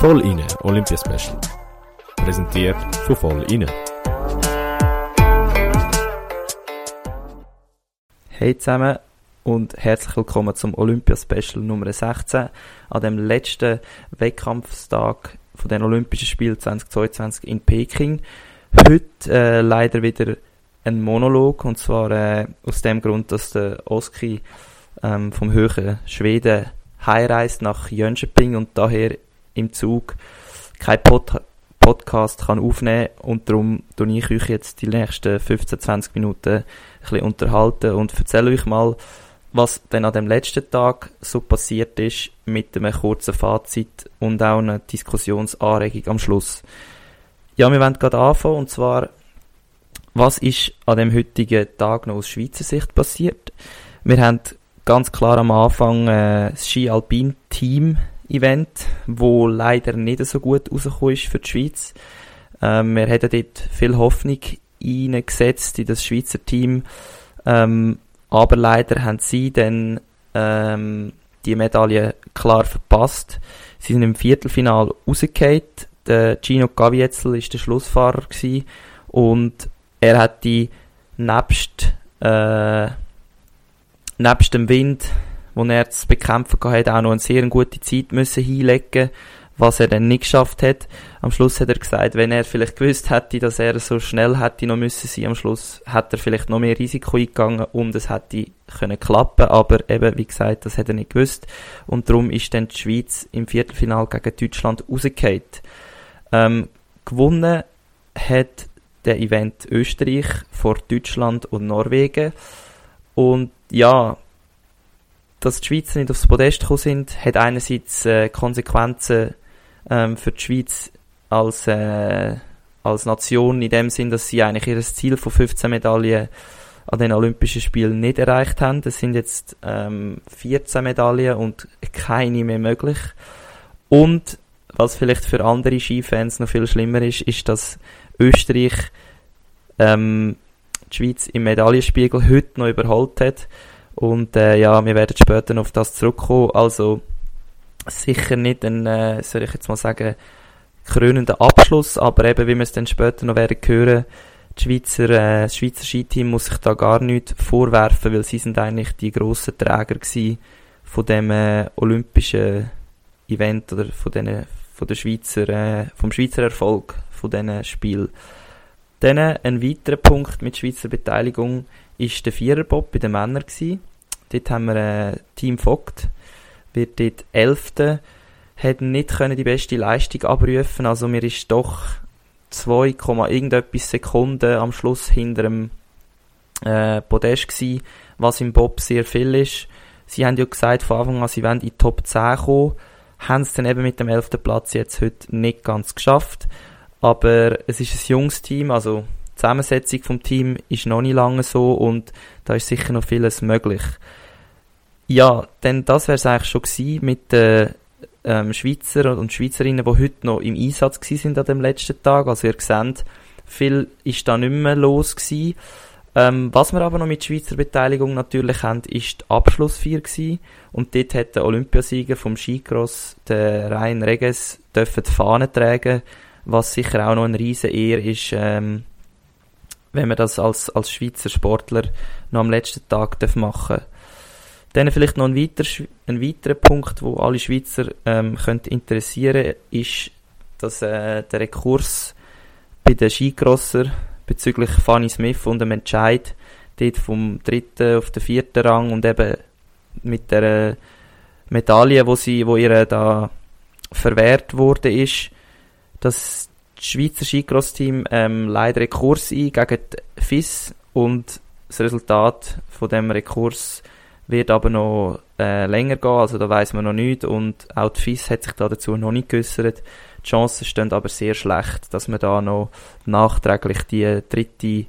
Voll inne Olympia Special. Präsentiert von Voll inne. Hey zusammen und herzlich willkommen zum Olympia Special Nummer 16 an dem letzten Wettkampfstag von den Olympischen Spielen 2022 in Peking. Heute äh, leider wieder ein Monolog und zwar äh, aus dem Grund, dass der Oski ähm, vom höheren Schweden heimreist nach Jönköping und daher im Zug kein Pod Podcast kann aufnehmen und darum tue ich euch jetzt die nächsten 15-20 Minuten ein bisschen unterhalten und erzähle euch mal, was dann an dem letzten Tag so passiert ist mit einem kurzen Fazit und auch einer Diskussionsanregung am Schluss. Ja, wir wollen gerade anfangen und zwar, was ist an dem heutigen Tag noch aus Schweizer Sicht passiert? Wir haben ganz klar am Anfang äh, das Ski-Alpin-Team Event, wo leider nicht so gut rausgekommen ist für die Schweiz. Ähm, wir hätten dort viel Hoffnung eingesetzt in das Schweizer Team, ähm, aber leider haben sie dann ähm, die Medaille klar verpasst. Sie sind im Viertelfinal rausgefallen. Der Gino Gavietzel war der Schlussfahrer gewesen und er hat die nebst, äh, nebst dem Wind wo er zu bekämpfen hatte, auch noch eine sehr gute Zeit müssen hinlegen was er dann nicht geschafft hat. Am Schluss hat er gesagt, wenn er vielleicht gewusst hätte, dass er so schnell hätte noch müssen sein, am Schluss hätte er vielleicht noch mehr Risiko eingegangen und es hätte können klappen, aber eben, wie gesagt, das hat er nicht gewusst und darum ist dann die Schweiz im Viertelfinal gegen Deutschland rausgefallen. Ähm, gewonnen hat der Event Österreich vor Deutschland und Norwegen und ja, dass die Schweizer nicht aufs Podest gekommen sind, hat einerseits äh, Konsequenzen ähm, für die Schweiz als, äh, als Nation in dem Sinn, dass sie eigentlich ihr Ziel von 15 Medaillen an den Olympischen Spielen nicht erreicht haben. Es sind jetzt ähm, 14 Medaillen und keine mehr möglich. Und was vielleicht für andere Skifans noch viel schlimmer ist, ist, dass Österreich ähm, die Schweiz im Medaillenspiegel heute noch überholt hat. Und äh, ja, wir werden später noch auf das zurückkommen. Also sicher nicht ein, äh, soll ich jetzt mal sagen, krönender Abschluss, aber eben, wie wir es dann später noch werden hören, die Schweizer, äh, das Schweizer Skiteam muss sich da gar nichts vorwerfen, weil sie sind eigentlich die grossen Träger gewesen von dem äh, olympischen Event oder von, den, von der Schweizer, äh, vom Schweizer Erfolg von diesen Spielen. Dann ein weiterer Punkt mit Schweizer Beteiligung ist der Viererbob bei den Männern gewesen. Dort haben wir äh, Team Vogt, wird dort Elfte, hat nicht können die beste Leistung abrufen, also mir ist doch 2, irgendetwas Sekunden am Schluss hinter dem äh, Podest gewesen, was im Bob sehr viel ist. Sie haben ja gesagt von Anfang an, sie wollen in die Top 10 kommen, haben es dann eben mit dem 11. Platz jetzt heute nicht ganz geschafft, aber es ist ein junges Team, also Zusammensetzung vom Team ist noch nicht lange so und da ist sicher noch vieles möglich. Ja, denn das wäre es eigentlich schon gewesen mit den ähm, Schweizer und Schweizerinnen, die heute noch im Einsatz sind an dem letzten Tag. Also ihr seht, viel ist da nicht mehr los gewesen. Ähm, was wir aber noch mit Schweizer Beteiligung natürlich haben, ist die Abschlussfeier gewesen. Und dort hat der Olympiasieger vom Skicross, der Rhein Reges, dürfen die Fahne tragen, was sicher auch noch ein riesen Ehr ist, ähm, wenn man das als, als Schweizer Sportler noch am letzten Tag machen darf. Dann vielleicht noch ein, weiter, ein weiterer Punkt, wo alle Schweizer ähm, könnte interessieren, ist, dass äh, der Rekurs bei den Skigrosser bezüglich Fanny Smith und dem Entscheid dort vom dritten auf den vierten Rang und eben mit der äh, Medaille, wo sie, wo ihr da verwehrt wurde, ist, dass das Schweizer Skicross-Team ähm, leider Rekurs ein gegen die FIS und das Resultat von dem Rekurs wird aber noch äh, länger gehen, also da weiß man noch nicht und auch die FIS hat sich da dazu noch nicht geäußert. Die Chancen stehen aber sehr schlecht, dass man da noch nachträglich die dritte,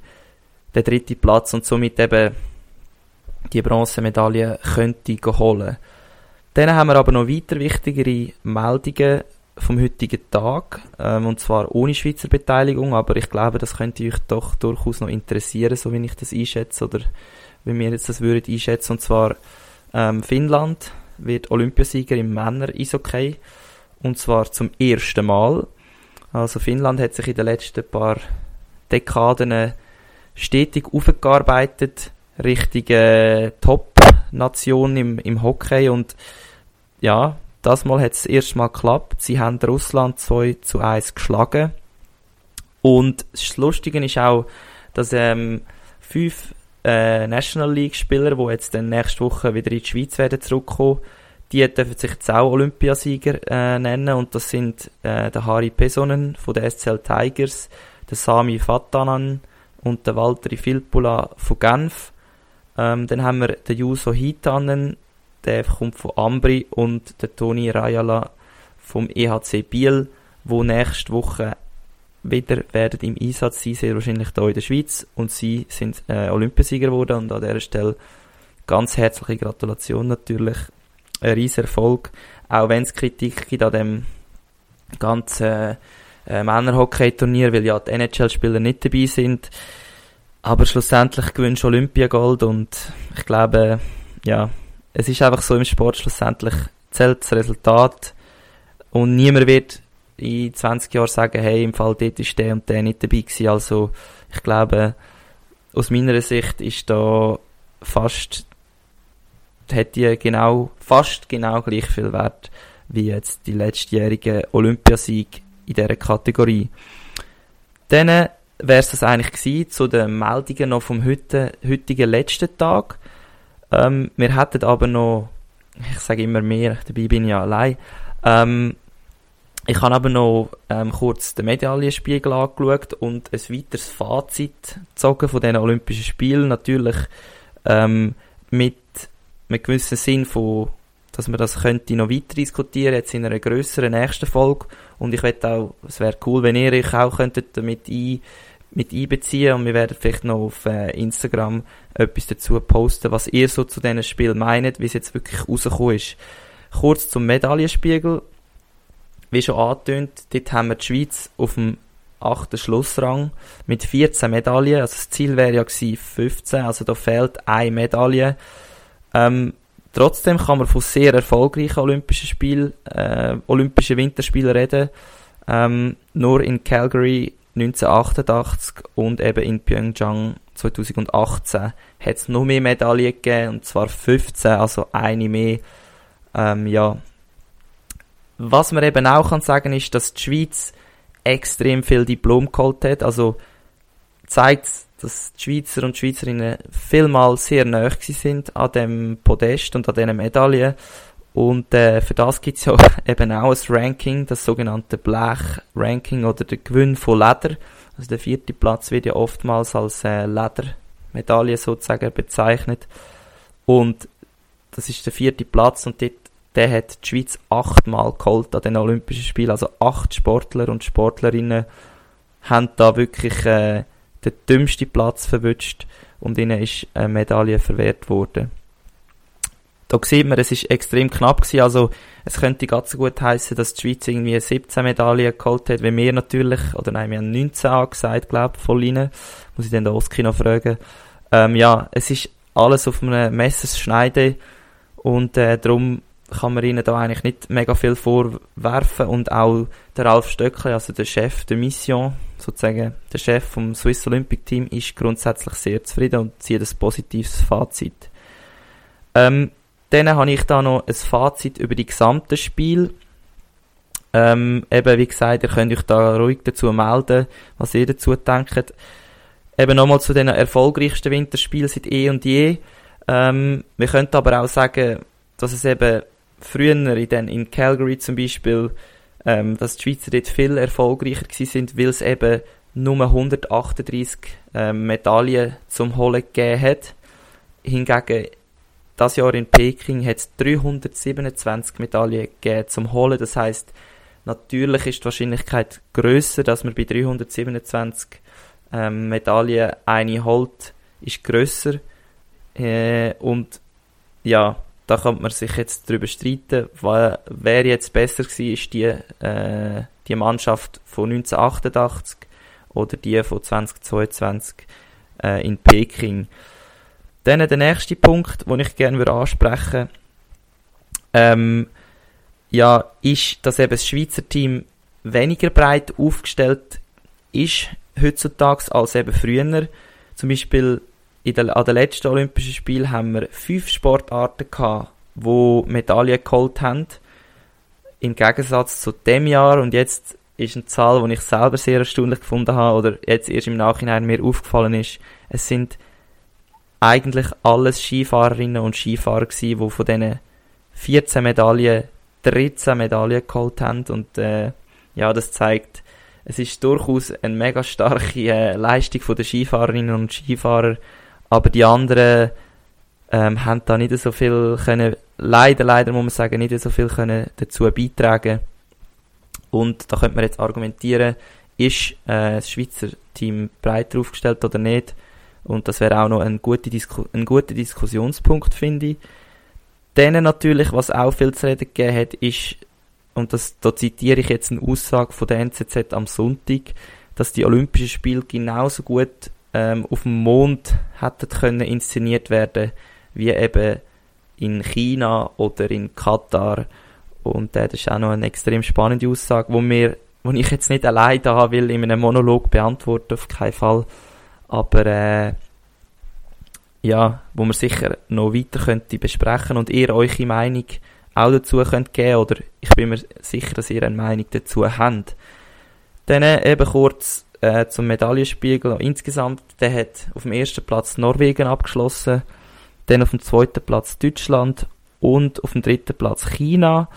den dritten Platz und somit eben die Bronzemedaille könnte holen. Dann haben wir aber noch weiter wichtigere Meldungen vom heutigen Tag, ähm, und zwar ohne Schweizer Beteiligung, aber ich glaube, das könnte euch doch durchaus noch interessieren, so wie ich das einschätze oder wie wir jetzt das würden einschätzen. Und zwar ähm, Finnland wird Olympiasieger im Männer Eishockey und zwar zum ersten Mal. Also Finnland hat sich in den letzten paar Dekaden stetig aufgearbeitet, richtige Top-Nation im, im Hockey und ja, das Mal hat es erst Mal geklappt. Sie haben Russland 2 zu 1 geschlagen. Und das Lustige ist auch, dass ähm, fünf äh, National League Spieler, die jetzt dann nächste Woche wieder in die Schweiz werden zurückkommen, die dürfen sich jetzt auch Olympiasieger äh, nennen und das sind äh, der Harry Pesonen von der SCL Tigers, der Sami Fatanan und der Walteri Filppula von Genf. Ähm, dann haben wir den Juso Hitanen, der kommt von Ambri und der Toni Rajala vom EHC Biel, wo nächste Woche wieder werden im Einsatz sein, sehr wahrscheinlich hier in der Schweiz. Und sie sind äh, Olympiasieger geworden und an dieser Stelle ganz herzliche Gratulation natürlich. Ein riesen Erfolg, auch wenn es Kritik gibt an dem ganzen äh, Männerhockey-Turnier, weil ja die NHL-Spieler nicht dabei sind. Aber schlussendlich gewünscht Olympiagold und ich glaube, ja, es ist einfach so im Sport, schlussendlich zählt das Resultat und niemand wird in 20 Jahren sagen, hey, im Fall dort ist der und der nicht dabei gewesen. Also ich glaube, aus meiner Sicht ist da fast hat die genau, fast genau gleich viel Wert wie jetzt die letztjährige Olympiasieg in dieser Kategorie. Dann wäre es das eigentlich gewesen, zu den Meldungen noch vom heute, heutigen letzten Tag. Ähm, wir hätten aber noch, ich sage immer mehr, dabei bin ich ja allein, ähm, ich habe aber noch ähm, kurz den Medaillenspiegel angeschaut und ein weiteres Fazit gezogen von diesen Olympischen Spielen. Natürlich ähm, mit mit gewissem Sinn von, dass man das könnte noch weiter diskutieren, jetzt in einer größeren nächsten Folge. Und ich wette auch, es wäre cool, wenn ihr euch auch könntet damit ein, mit einbeziehen und wir werden vielleicht noch auf äh, Instagram etwas dazu posten, was ihr so zu diesen Spielen meint, wie es jetzt wirklich rausgekommen ist. Kurz zum Medaillenspiegel. Wie schon angetönt, dort haben wir die Schweiz auf dem achten Schlussrang mit 14 Medaillen. Also das Ziel wäre ja gewesen 15, also da fehlt eine Medaille. Ähm, trotzdem kann man von sehr erfolgreichen Olympischen Spielen, äh, Olympischen Winterspielen reden. Ähm, nur in Calgary 1988 und eben in Pyeongchang 2018 hat es noch mehr Medaillen gegeben, und zwar 15, also eine mehr. Ähm, ja. Was man eben auch kann sagen ist, dass die Schweiz extrem viel Diplom geholt hat, also zeigt dass die Schweizer und Schweizerinnen vielmal sehr nahe sind an dem Podest und an diesen Medaillen. Und äh, für das gibt es ja eben auch ein Ranking, das sogenannte Blech-Ranking oder der Gewinn von Leder. Also der vierte Platz wird ja oftmals als äh, Ledermedaille sozusagen bezeichnet. Und das ist der vierte Platz und dort, der hat die Schweiz achtmal geholt an den Olympischen Spielen. Also acht Sportler und Sportlerinnen haben da wirklich äh, den dümmsten Platz verwünscht und ihnen ist eine Medaille verwehrt worden. Da sieht man, es ist extrem knapp gewesen, also es könnte ganz gut heißen, dass die Schweiz irgendwie 17 Medaillen geholt hat, wie wir natürlich, oder nein, wir haben 19 angesagt, glaube ich, von ihnen. Muss ich dann den Oski noch fragen. Ähm, ja, es ist alles auf einem Messerschneide und äh, darum kann man ihnen da eigentlich nicht mega viel vorwerfen und auch der Ralf Stöckli, also der Chef der Mission, sozusagen der Chef vom Swiss Olympic Team, ist grundsätzlich sehr zufrieden und zieht ein positives Fazit. Ähm, dann habe ich da noch ein Fazit über die gesamten Spiele. Ähm, eben, wie gesagt, ihr könnt euch da ruhig dazu melden, was ihr dazu denkt. Eben nochmal zu den erfolgreichsten Winterspielen seit eh und je. Ähm, wir könnten aber auch sagen, dass es eben früher in, in Calgary zum Beispiel, ähm, dass die Schweizer dort viel erfolgreicher gewesen sind, weil es eben nur 138 ähm, Medaillen zum Holen gegeben hat. Hingegen das Jahr in Peking hat es 327 Medaillen gegeben zum Holen. Das heißt, natürlich ist die Wahrscheinlichkeit größer, dass man bei 327 ähm, Medaillen eine holt, ist größer. Äh, und ja, da kann man sich jetzt darüber streiten, wer jetzt besser war, ist die, äh, die Mannschaft von 1988 oder die von 2022 äh, in Peking. Dann der nächste Punkt, den ich gerne ansprechen würde, ähm, ja, ist, dass eben das Schweizer Team weniger breit aufgestellt ist heutzutage als eben früher. Zum Beispiel in der, an den letzten Olympischen Spielen haben wir fünf Sportarten gehabt, wo Medaillen geholt haben. Im Gegensatz zu dem Jahr und jetzt ist eine Zahl, die ich selber sehr erstaunlich gefunden habe oder jetzt erst im Nachhinein mir aufgefallen ist. Es sind eigentlich alles Skifahrerinnen und Skifahrer gewesen, die von diesen 14 Medaillen 13 Medaillen geholt haben und äh, ja, das zeigt, es ist durchaus eine mega starke äh, Leistung von der Skifahrerinnen und Skifahrer, aber die anderen ähm, haben da nicht so viel können, leider, leider muss man sagen, nicht so viel können dazu beitragen. Und da könnte man jetzt argumentieren, ist äh, das Schweizer Team breiter aufgestellt oder nicht? Und das wäre auch noch ein guter, Disku ein guter Diskussionspunkt, finde ich. Dann natürlich, was auch viel zu reden gegeben hat, ist, und das, da zitiere ich jetzt eine Aussage von der NZZ am Sonntag, dass die Olympischen Spiele genauso gut ähm, auf dem Mond hätten können inszeniert werden, wie eben in China oder in Katar. Und äh, das ist auch noch eine extrem spannende Aussage, wo wo ich jetzt nicht allein da will in einem Monolog beantworten, auf keinen Fall. Aber äh, ja, wo man sicher noch weiter könnte besprechen und ihr eure Meinung auch dazu könnt geben oder ich bin mir sicher, dass ihr eine Meinung dazu habt. Dann äh, eben kurz äh, zum Medaillenspiegel insgesamt. Der hat auf dem ersten Platz Norwegen abgeschlossen, dann auf dem zweiten Platz Deutschland und auf dem dritten Platz China.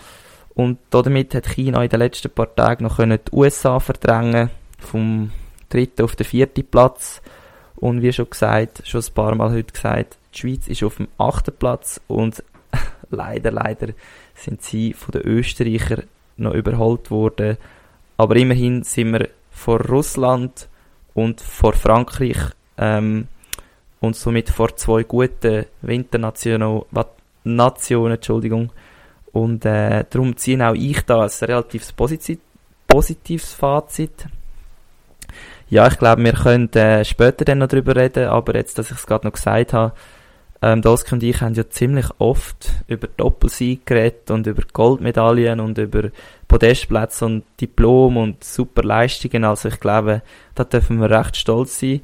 Und damit hat China in den letzten paar Tagen noch die USA verdrängen vom dritten auf den vierten Platz. Und wie schon gesagt, schon ein paar Mal heute gesagt, die Schweiz ist auf dem achten Platz und leider, leider sind sie von den Österreichern noch überholt worden. Aber immerhin sind wir vor Russland und vor Frankreich ähm, und somit vor zwei guten Winternationen, Nationen, Entschuldigung. Und äh, darum ziehe auch ich da ein relativ positives Fazit ja, ich glaube, wir können äh, später dann noch drüber reden, aber jetzt, dass ich es gerade noch gesagt habe, ähm, Dosk und ich haben ja ziemlich oft über Doppelsieg geredet und über Goldmedaillen und über Podestplätze und Diplom und super Leistungen. Also ich glaube, da dürfen wir recht stolz sein.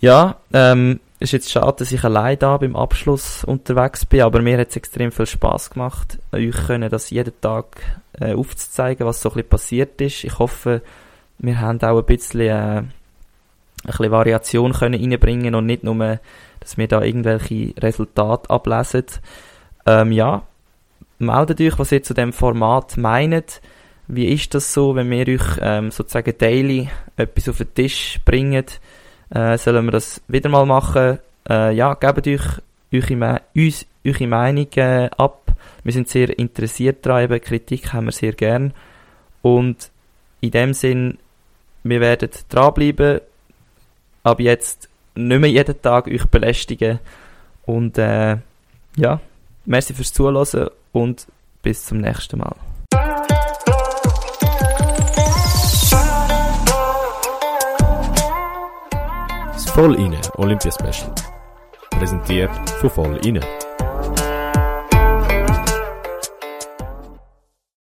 Ja, ähm, ist jetzt schade, dass ich allein da beim Abschluss unterwegs bin, aber mir hat es extrem viel Spaß gemacht, euch können das jeden Tag äh, aufzuzeigen, was so ein bisschen passiert ist. Ich hoffe, wir haben auch ein bisschen, äh, ein bisschen Variation können reinbringen und nicht nur, dass wir da irgendwelche Resultate ablesen. Ähm, ja, meldet euch, was ihr zu dem Format meint. Wie ist das so, wenn wir euch ähm, sozusagen daily etwas auf den Tisch bringen? Äh, sollen wir das wieder mal machen? Äh, ja, gebt euch eure, uns eure Meinung äh, ab. Wir sind sehr interessiert daran, eben Kritik haben wir sehr gern. Und in dem Sinn wir werden dranbleiben, ab jetzt nicht mehr jeden Tag euch belästigen. Und äh, ja, merci fürs Zuhören und bis zum nächsten Mal. Das Voll inne Olympia Special. Präsentiert von Voll inne.